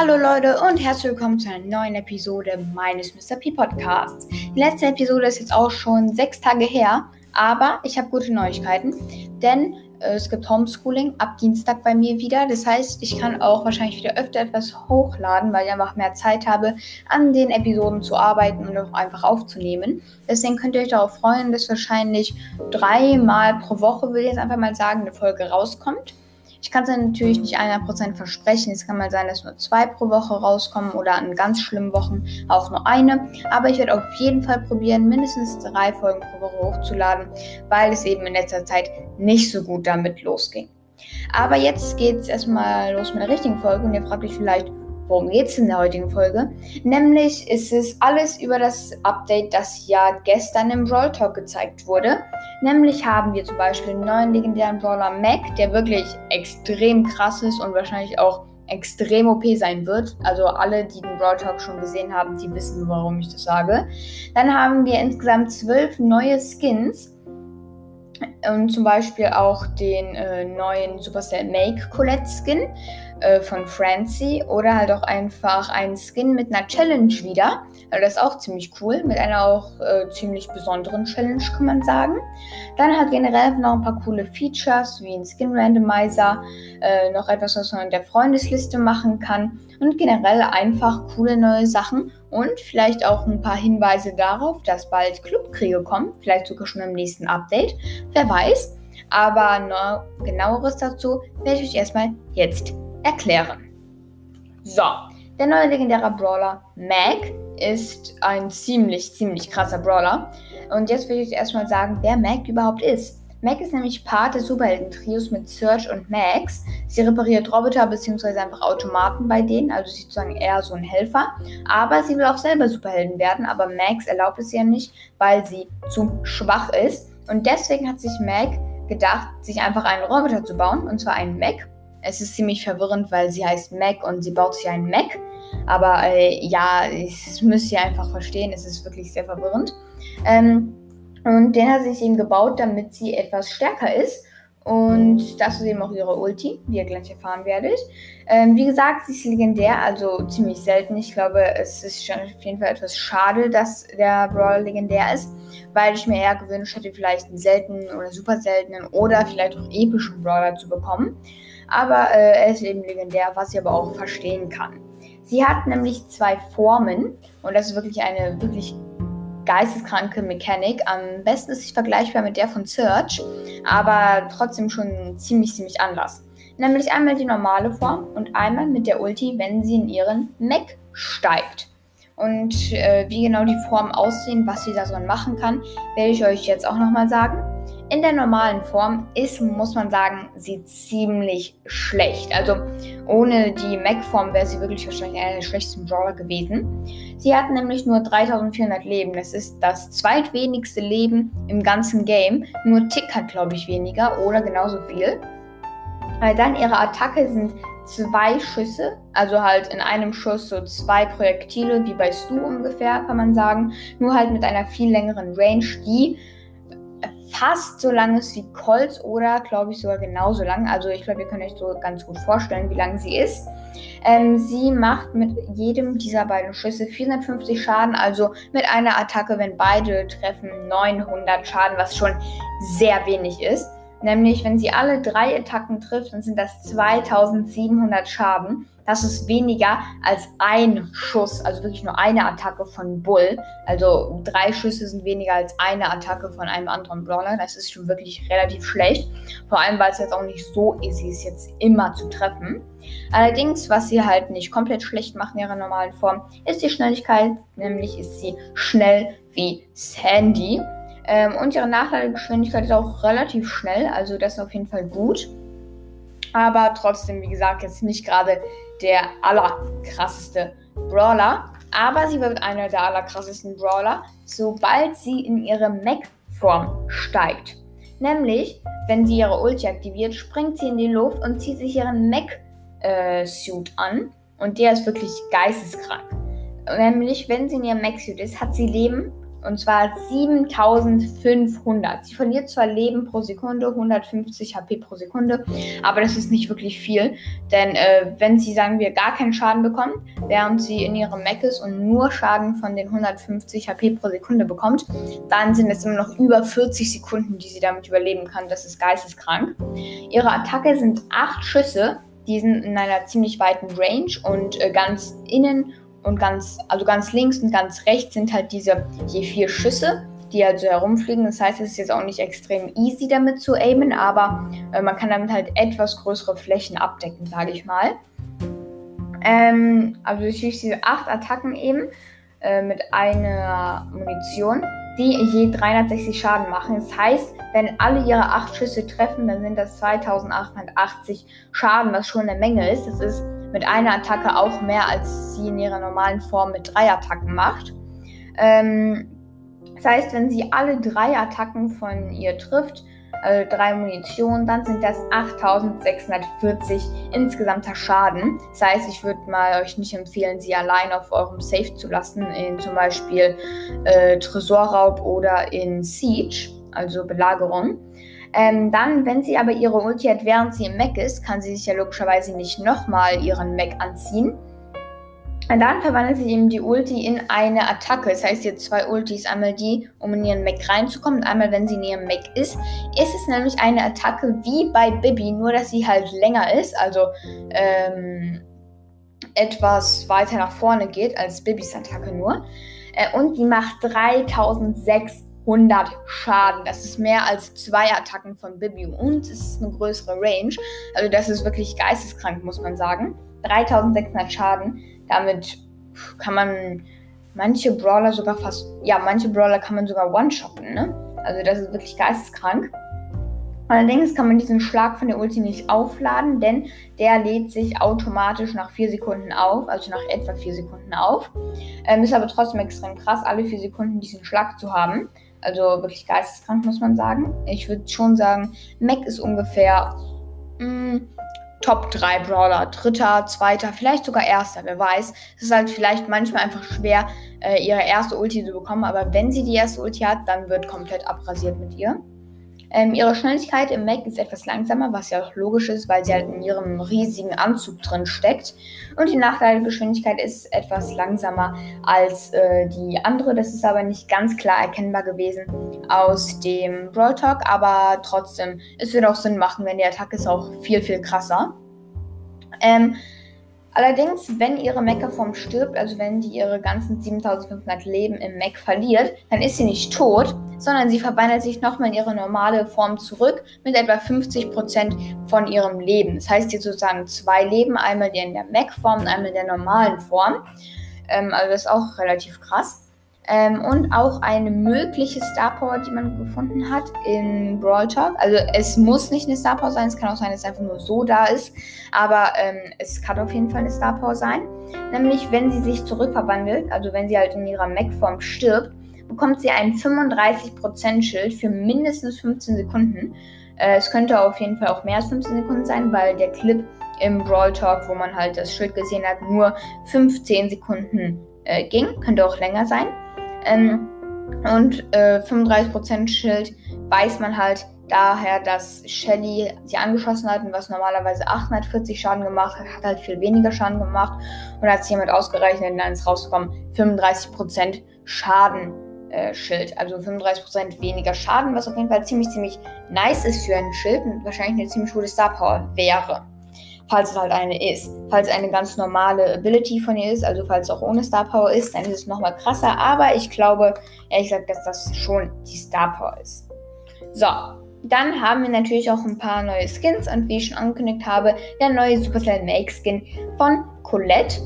Hallo Leute und herzlich willkommen zu einer neuen Episode meines Mr. P Podcasts. Die letzte Episode ist jetzt auch schon sechs Tage her, aber ich habe gute Neuigkeiten, denn äh, es gibt Homeschooling ab Dienstag bei mir wieder. Das heißt, ich kann auch wahrscheinlich wieder öfter etwas hochladen, weil ich einfach mehr Zeit habe, an den Episoden zu arbeiten und auch einfach aufzunehmen. Deswegen könnt ihr euch darauf freuen, dass wahrscheinlich dreimal pro Woche, will ich jetzt einfach mal sagen, eine Folge rauskommt. Ich kann es natürlich nicht 100% versprechen. Es kann mal sein, dass nur zwei pro Woche rauskommen oder an ganz schlimmen Wochen auch nur eine. Aber ich werde auf jeden Fall probieren, mindestens drei Folgen pro Woche hochzuladen, weil es eben in letzter Zeit nicht so gut damit losging. Aber jetzt geht es erstmal los mit der richtigen Folge und ihr fragt euch vielleicht, worum geht es in der heutigen Folge? Nämlich ist es alles über das Update, das ja gestern im Brawl Talk gezeigt wurde. Nämlich haben wir zum Beispiel einen neuen legendären Brawler Mac, der wirklich extrem krass ist und wahrscheinlich auch extrem OP sein wird. Also alle, die den Brawl Talk schon gesehen haben, die wissen, warum ich das sage. Dann haben wir insgesamt zwölf neue Skins und zum Beispiel auch den äh, neuen Supercell Make Colette Skin äh, von Francie oder halt auch einfach einen Skin mit einer Challenge wieder. Also das ist auch ziemlich cool, mit einer auch äh, ziemlich besonderen Challenge, kann man sagen. Dann hat generell noch ein paar coole Features, wie ein Skin Randomizer, äh, noch etwas, was man in der Freundesliste machen kann und generell einfach coole neue Sachen und vielleicht auch ein paar Hinweise darauf, dass bald Clubkriege kommen, vielleicht sogar schon im nächsten Update, wer weiß. Aber genaueres dazu werde ich euch erstmal jetzt erklären. So, der neue legendäre Brawler Mac ist ein ziemlich, ziemlich krasser Brawler. Und jetzt will ich erstmal sagen, wer Mac überhaupt ist. Mac ist nämlich Part des Superhelden-Trios mit Surge und Max. Sie repariert Roboter bzw. einfach Automaten bei denen, also sie ist sozusagen eher so ein Helfer. Aber sie will auch selber Superhelden werden, aber Max erlaubt es ihr nicht, weil sie zu schwach ist. Und deswegen hat sich Mac gedacht, sich einfach einen Roboter zu bauen, und zwar einen Mac. Es ist ziemlich verwirrend, weil sie heißt Mac und sie baut sich einen Mac. Aber äh, ja, das müsst ihr einfach verstehen, es ist wirklich sehr verwirrend. Ähm, und den hat sie eben gebaut, damit sie etwas stärker ist. Und das ist eben auch ihre Ulti, wie ihr gleich erfahren werdet. Ähm, wie gesagt, sie ist legendär, also ziemlich selten. Ich glaube, es ist schon auf jeden Fall etwas schade, dass der Brawl legendär ist, weil ich mir eher gewünscht hätte, vielleicht einen seltenen oder super seltenen oder vielleicht auch epischen Brawler zu bekommen. Aber äh, er ist eben legendär, was ich aber auch verstehen kann. Sie hat nämlich zwei Formen und das ist wirklich eine wirklich geisteskranke Mechanik. Am besten ist sie vergleichbar mit der von Search, aber trotzdem schon ziemlich, ziemlich anders. Nämlich einmal die normale Form und einmal mit der Ulti, wenn sie in ihren Mech steigt. Und äh, wie genau die Formen aussehen, was sie da so machen kann, werde ich euch jetzt auch nochmal sagen. In der normalen Form ist, muss man sagen, sie ziemlich schlecht. Also ohne die Mac-Form wäre sie wirklich wahrscheinlich einer der schlechtesten Brawler gewesen. Sie hat nämlich nur 3400 Leben. Das ist das zweitwenigste Leben im ganzen Game. Nur Tick hat, glaube ich, weniger oder genauso viel. Weil dann ihre Attacke sind zwei Schüsse, also halt in einem Schuss so zwei Projektile, wie bei Stu ungefähr, kann man sagen. Nur halt mit einer viel längeren Range, die fast so lang ist wie Colts oder glaube ich sogar genauso lang. Also ich glaube, ihr könnt euch so ganz gut vorstellen, wie lang sie ist. Ähm, sie macht mit jedem dieser beiden Schüsse 450 Schaden, also mit einer Attacke, wenn beide treffen, 900 Schaden, was schon sehr wenig ist. Nämlich, wenn sie alle drei Attacken trifft, dann sind das 2700 Schaden. Das ist weniger als ein Schuss, also wirklich nur eine Attacke von Bull. Also drei Schüsse sind weniger als eine Attacke von einem anderen Brawler. Das ist schon wirklich relativ schlecht. Vor allem, weil es jetzt auch nicht so easy ist, jetzt immer zu treffen. Allerdings, was sie halt nicht komplett schlecht macht in ihrer normalen Form, ist die Schnelligkeit. Nämlich ist sie schnell wie Sandy. Ähm, und ihre Nachladegeschwindigkeit ist auch relativ schnell, also das ist auf jeden Fall gut. Aber trotzdem, wie gesagt, jetzt nicht gerade der allerkrasseste Brawler. Aber sie wird einer der allerkrassesten Brawler, sobald sie in ihre Mech-Form steigt. Nämlich, wenn sie ihre Ulti aktiviert, springt sie in die Luft und zieht sich ihren Mech-Suit an. Und der ist wirklich geisteskrank. Nämlich, wenn sie in ihrem Mech-Suit ist, hat sie Leben Und zwar 7500. Sie verliert zwar Leben pro Sekunde, 150 HP pro Sekunde, aber das ist nicht wirklich viel. Denn äh, wenn sie, sagen wir, gar keinen Schaden bekommt, während sie in ihrem Mech ist und nur Schaden von den 150 HP pro Sekunde bekommt, dann sind es immer noch über 40 Sekunden, die sie damit überleben kann. Das ist geisteskrank. Ihre Attacke sind 8 Schüsse. Die sind in einer ziemlich weiten Range und äh, ganz innen und ganz, also ganz links und ganz rechts sind halt diese je vier Schüsse, die halt so herumfliegen. Das heißt, es ist jetzt auch nicht extrem easy damit zu aimen, aber äh, man kann damit halt etwas größere Flächen abdecken, sage ich mal. Ähm, also durch diese acht Attacken eben äh, mit einer Munition, die je 360 Schaden machen. Das heißt, wenn alle ihre acht Schüsse treffen, dann sind das 2880 Schaden, was schon eine Menge ist. Das ist mit einer Attacke auch mehr, als sie in ihrer normalen Form mit drei Attacken macht. Ähm, das heißt, wenn sie alle drei Attacken von ihr trifft, also drei Munition, dann sind das 8640 insgesamter Schaden. Das heißt, ich würde mal euch nicht empfehlen, sie allein auf eurem Safe zu lassen, in zum Beispiel äh, Tresorraub oder in Siege, also Belagerung. Ähm, dann, wenn sie aber ihre Ulti hat, während sie im Mac ist, kann sie sich ja logischerweise nicht nochmal ihren Mac anziehen. Und dann verwandelt sie eben die Ulti in eine Attacke. Das heißt, jetzt zwei Ultis. Einmal die, um in ihren Mac reinzukommen. Und einmal, wenn sie in ihrem Mac ist. Ist es nämlich eine Attacke wie bei Bibi, nur dass sie halt länger ist. Also ähm, etwas weiter nach vorne geht als Bibis Attacke nur. Äh, und die macht 3006 100 Schaden. Das ist mehr als zwei Attacken von Bibi und es ist eine größere Range. Also das ist wirklich geisteskrank, muss man sagen. 3600 Schaden. Damit kann man manche Brawler sogar fast, ja, manche Brawler kann man sogar one-shotten, ne? Also das ist wirklich geisteskrank. Allerdings kann man diesen Schlag von der Ulti nicht aufladen, denn der lädt sich automatisch nach 4 Sekunden auf, also nach etwa 4 Sekunden auf. Ähm, ist aber trotzdem extrem krass, alle 4 Sekunden diesen Schlag zu haben. Also wirklich geisteskrank, muss man sagen. Ich würde schon sagen, Mac ist ungefähr mh, mm, Top 3 Brawler. Dritter, zweiter, vielleicht sogar erster, wer weiß. Es ist halt vielleicht manchmal einfach schwer, äh, ihre erste Ulti zu bekommen, aber wenn sie die erste Ulti hat, dann wird komplett abrasiert mit ihr. Ähm, ihre Schnelligkeit im Mac ist etwas langsamer, was ja auch logisch ist, weil sie halt in ihrem riesigen Anzug drin steckt. Und die Nachteilgeschwindigkeit ist etwas langsamer als äh, die andere. Das ist aber nicht ganz klar erkennbar gewesen aus dem Brawl Talk, aber trotzdem, es wird auch Sinn machen, wenn die Attacke ist auch viel, viel krasser. Ähm, Allerdings, wenn ihre Mecha-Form stirbt, also wenn die ihre ganzen 7500 Leben im Mech verliert, dann ist sie nicht tot, sondern sie verwandelt sich nochmal in ihre normale Form zurück mit etwa 50% von ihrem Leben. Das heißt, sie sozusagen zwei Leben, einmal in der Mech-Form und einmal in der normalen Form. Ähm, also das ist auch relativ krass. Ähm, und auch eine mögliche Star Power, die man gefunden hat in Brawl Talk. Also es muss nicht eine Star Power sein, es kann auch sein, dass es einfach nur so da ist. Aber ähm, es kann auf jeden Fall eine Star Power sein. Nämlich, wenn sie sich zurückverwandelt, also wenn sie halt in ihrer Mech-Form stirbt, bekommt sie ein 35% Schild für mindestens 15 Sekunden. Äh, es könnte auf jeden Fall auch mehr als 15 Sekunden sein, weil der Clip im Brawl Talk, wo man halt das Schild gesehen hat, nur 15 Sekunden äh, ging. Könnte auch länger sein. Ähm, und äh, 35% Schild weiß man halt daher, dass Shelly sie angeschossen hat und was normalerweise 840 Schaden gemacht hat, hat halt viel weniger Schaden gemacht und hat es jemand ausgerechnet dann ist rausgekommen 35% Schaden äh, Schild. Also 35% weniger Schaden, was auf jeden Fall ziemlich, ziemlich nice ist für ein Schild und wahrscheinlich eine ziemlich gute Star Power wäre falls es halt eine ist. Falls eine ganz normale Ability von ihr ist, also falls es auch ohne Star Power ist, dann ist es nochmal krasser. Aber ich glaube, ehrlich gesagt, dass das schon die Star Power ist. So, dann haben wir natürlich auch ein paar neue Skins und wie ich schon angekündigt habe, der neue Supercell Make Skin von Colette.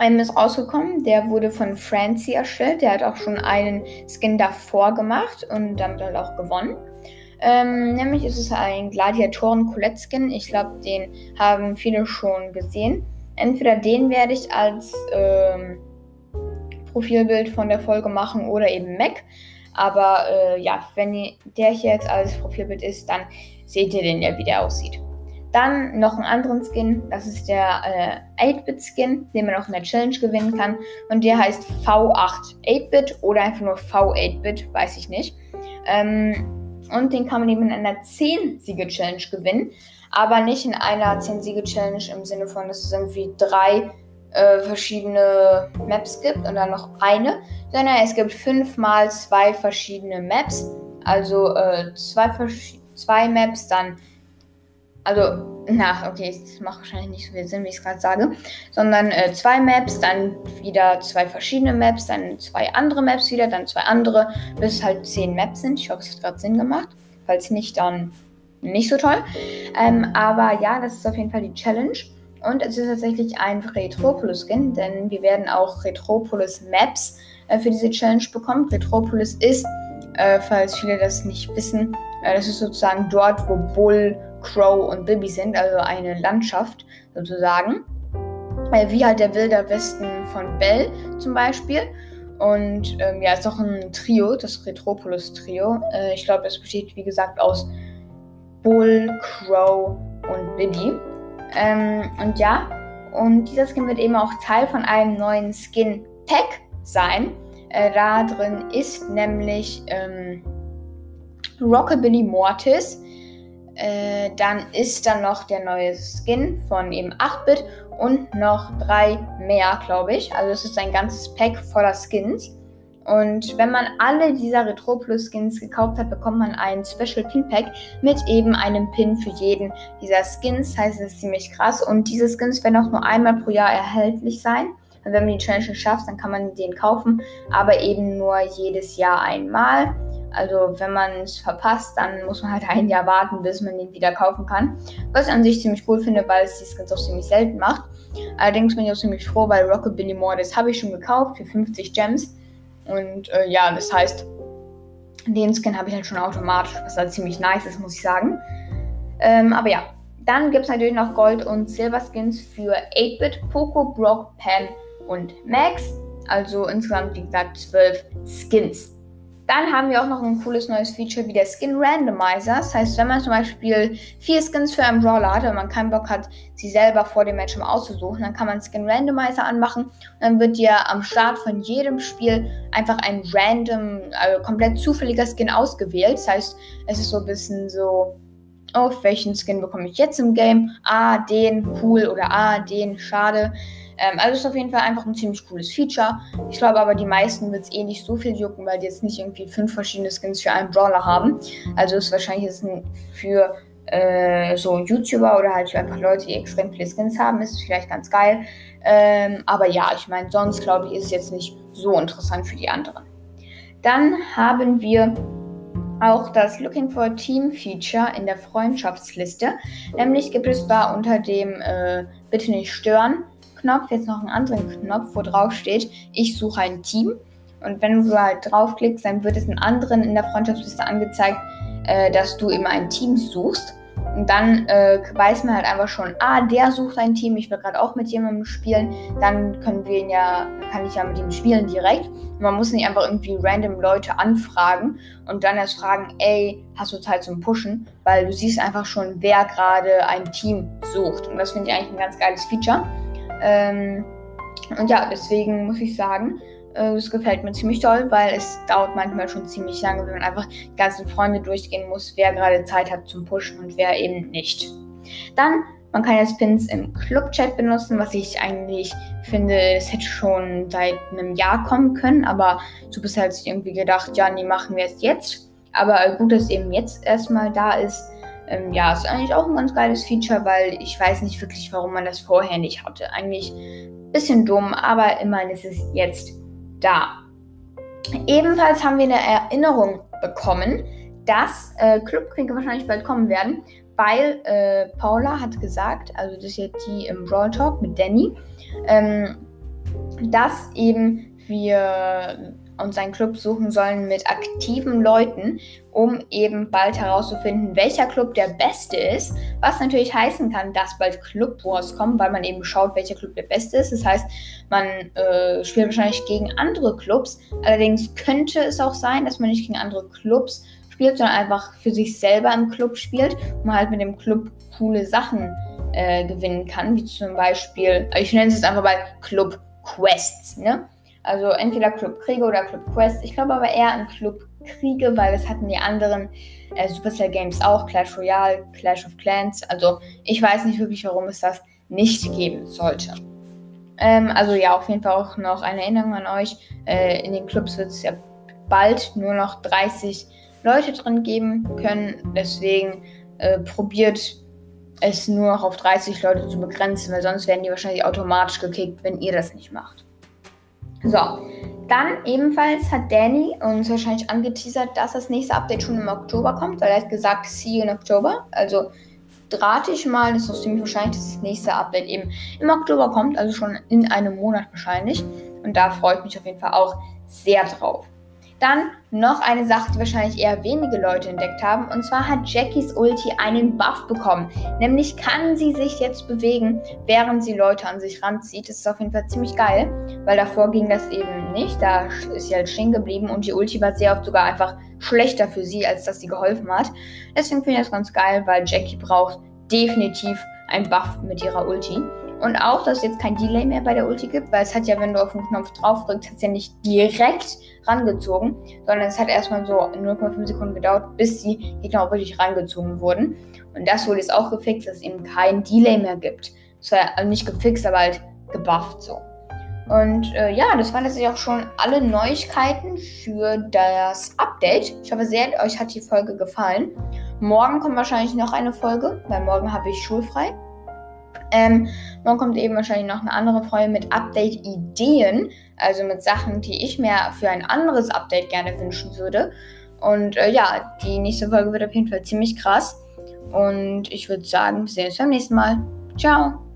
Einem ist rausgekommen, der wurde von Francie erstellt. Der hat auch schon einen Skin davor gemacht und damit halt auch gewonnen. Ähm, nämlich ist es ein Gladiatoren-Colette-Skin. Ich glaube, den haben viele schon gesehen. Entweder den werde ich als ähm, Profilbild von der Folge machen oder eben Mac. Aber äh, ja, wenn der hier jetzt als Profilbild ist, dann seht ihr den ja, wie der aussieht. Dann noch einen anderen Skin, das ist der äh, 8-Bit-Skin, den man auch in der Challenge gewinnen kann. Und der heißt V8 8-Bit oder einfach nur V8-Bit, weiß ich nicht. Ähm, und den kann man eben in einer 10-Siege-Challenge gewinnen. Aber nicht in einer 10-Siege-Challenge im Sinne von, dass es irgendwie drei äh, verschiedene Maps gibt und dann noch eine, sondern es gibt fünfmal zwei verschiedene Maps. Also äh, zwei, zwei Maps, dann also, na, okay, es macht wahrscheinlich nicht so viel Sinn, wie ich es gerade sage, sondern äh, zwei Maps, dann wieder zwei verschiedene Maps, dann zwei andere Maps wieder, dann zwei andere, bis es halt zehn Maps sind. Ich hoffe, es hat gerade Sinn gemacht. Falls nicht, dann nicht so toll. Ähm, aber ja, das ist auf jeden Fall die Challenge. Und es ist tatsächlich ein Retropolis-Skin, denn wir werden auch Retropolis-Maps äh, für diese Challenge bekommen. Retropolis ist, äh, falls viele das nicht wissen, äh, das ist sozusagen dort, wo Bull Crow und Bibi sind, also eine Landschaft sozusagen. Äh, wie halt der Wilder Westen von Bell zum Beispiel. Und ähm, ja, ist auch ein Trio, das Retropolis-Trio. Äh, ich glaube, es besteht, wie gesagt, aus Bull, Crow und Bibi. Ähm, und ja, und dieser Skin wird eben auch Teil von einem neuen Skin-Pack sein. Äh, da drin ist nämlich ähm, Rockabilly Mortis, äh, dann ist dann noch der neue Skin von eben 8-Bit und noch drei mehr, glaube ich. Also es ist ein ganzes Pack voller Skins. Und wenn man alle dieser Retro Plus Skins gekauft hat, bekommt man einen Special Pin Pack mit eben einem Pin für jeden dieser Skins. Das heißt, es ist ziemlich krass. Und diese Skins werden auch nur einmal pro Jahr erhältlich sein. Und wenn man die Challenge schafft, dann kann man den kaufen, aber eben nur jedes Jahr einmal. Also wenn man es verpasst, dann muss man halt ein Jahr warten, bis man den wieder kaufen kann. Was ich an sich ziemlich cool finde, weil es die Skins auch ziemlich selten macht. Allerdings bin ich auch ziemlich froh, weil Rockabilly Mortis habe ich schon gekauft für 50 Gems. Und äh, ja, das heißt, den Skin habe ich halt schon automatisch, was halt ziemlich nice ist, muss ich sagen. Ähm, aber ja, dann gibt es natürlich noch Gold- und Silber-Skins für 8-Bit, Poco, Brock, Pam und Max. Also insgesamt, wie gesagt, 12 Skins. Dann haben wir auch noch ein cooles neues Feature wie der Skin Randomizer. Das heißt, wenn man zum Beispiel vier Skins für einen Brawler hat und man keinen Bock hat, sie selber vor dem Match auszusuchen, dann kann man Skin Randomizer anmachen und dann wird dir am Start von jedem Spiel einfach ein random, also komplett zufälliger Skin ausgewählt. Das heißt, es ist so ein bisschen so, auf welchen Skin bekomme ich jetzt im Game? Ah, den, cool oder ah, den, schade. Ähm, also ist auf jeden Fall einfach ein ziemlich cooles Feature. Ich glaube aber, die meisten wird es eh nicht so viel jucken, weil die jetzt nicht irgendwie fünf verschiedene Skins für einen Brawler haben. Also ist wahrscheinlich ist für äh, so YouTuber oder halt für einfach Leute, die extrem viele Skins haben, ist es vielleicht ganz geil. Ähm, aber ja, ich meine, sonst glaube ich, ist es jetzt nicht so interessant für die anderen. Dann haben wir auch das Looking for a Team Feature in der Freundschaftsliste. Nämlich gibt es da unter dem äh, Bitte nicht stören Knopf jetzt noch einen anderen Knopf, wo drauf steht, ich suche ein Team. Und wenn du halt draufklickst, dann wird es einen anderen in der Freundschaftsliste angezeigt, äh, dass du eben ein Team suchst. Und dann äh, weiß man halt einfach schon, ah, der sucht ein Team, ich will gerade auch mit jemandem spielen. Dann können wir ihn ja, kann ich ja mit ihm spielen direkt. Und man muss nicht einfach irgendwie random Leute anfragen und dann erst fragen, ey, hast du Zeit zum Pushen? Weil du siehst einfach schon, wer gerade ein Team sucht. Und das finde ich eigentlich ein ganz geiles Feature. Ähm, und ja, deswegen muss ich sagen, äh, es gefällt mir ziemlich toll, weil es dauert manchmal schon ziemlich lange, wenn man einfach die ganzen Freunde durchgehen muss, wer gerade Zeit hat zum Pushen und wer eben nicht. Dann, man kann jetzt Pins im Club-Chat benutzen, was ich eigentlich finde, es hätte schon seit einem Jahr kommen können, aber bisher hat sich irgendwie gedacht, ja, nee, machen wir es jetzt. Aber gut, dass es eben jetzt erstmal da ist. Ähm, ja, ist eigentlich auch ein ganz geiles Feature, weil ich weiß nicht wirklich, warum man das vorher nicht hatte. Eigentlich ein bisschen dumm, aber immerhin ist es jetzt da. Ebenfalls haben wir eine Erinnerung bekommen, dass äh, Clubkriege wahrscheinlich bald kommen werden, weil äh, Paula hat gesagt, also das ist jetzt die im Brawl Talk mit Danny, ähm, dass eben wir und seinen Club suchen sollen mit aktiven Leuten, um eben bald herauszufinden, welcher Club der beste ist. Was natürlich heißen kann, dass bald Club Wars kommen, weil man eben schaut, welcher Club der beste ist. Das heißt, man äh, spielt wahrscheinlich gegen andere Clubs. Allerdings könnte es auch sein, dass man nicht gegen andere Clubs spielt, sondern einfach für sich selber im Club spielt man halt mit dem Club coole Sachen äh, gewinnen kann, wie zum Beispiel, ich nenne es jetzt einfach mal Club Quests, ne? Also entweder Club Kriege oder Club Quest. Ich glaube aber eher an Club Kriege, weil das hatten die anderen äh, Supercell Games auch, Clash Royale, Clash of Clans. Also ich weiß nicht wirklich, warum es das nicht geben sollte. Ähm, also ja, auf jeden Fall auch noch eine Erinnerung an euch. Äh, in den Clubs wird es ja bald nur noch 30 Leute drin geben können. Deswegen äh, probiert es nur noch auf 30 Leute zu begrenzen, weil sonst werden die wahrscheinlich automatisch gekickt, wenn ihr das nicht macht. So, dann ebenfalls hat Danny uns wahrscheinlich angeteasert, dass das nächste Update schon im Oktober kommt, weil er hat gesagt, see you in Oktober. Also rate ich mal, das ist ziemlich wahrscheinlich, dass das nächste Update eben im Oktober kommt, also schon in einem Monat wahrscheinlich. Und da freue ich mich auf jeden Fall auch sehr drauf. Dann noch eine Sache, die wahrscheinlich eher wenige Leute entdeckt haben. Und zwar hat Jackies Ulti einen Buff bekommen. Nämlich kann sie sich jetzt bewegen, während sie Leute an sich ranzieht. Das ist auf jeden Fall ziemlich geil, weil davor ging das eben nicht. Da ist sie halt stehen geblieben und die Ulti war sehr oft sogar einfach schlechter für sie, als dass sie geholfen hat. Deswegen finde ich das ganz geil, weil Jackie braucht definitiv einen Buff mit ihrer Ulti. Und auch, dass es jetzt kein Delay mehr bei der Ulti gibt, weil es hat ja, wenn du auf den Knopf drauf drückst, hat es ja nicht direkt rangezogen, sondern es hat erstmal so 0,5 Sekunden gedauert, bis die Gegner auch wirklich rangezogen wurden. Und das wurde jetzt auch gefixt, dass es eben kein Delay mehr gibt. Das war ja nicht gefixt, aber halt gebufft so. Und äh, ja, das waren jetzt auch schon alle Neuigkeiten für das Update. Ich hoffe sehr, euch hat die Folge gefallen. Morgen kommt wahrscheinlich noch eine Folge, weil morgen habe ich schulfrei. Ähm, morgen kommt eben wahrscheinlich noch eine andere Folge mit Update-Ideen, also mit Sachen, die ich mir für ein anderes Update gerne wünschen würde. Und äh, ja, die nächste Folge wird auf jeden Fall ziemlich krass. Und ich würde sagen, wir sehen uns beim nächsten Mal. Ciao!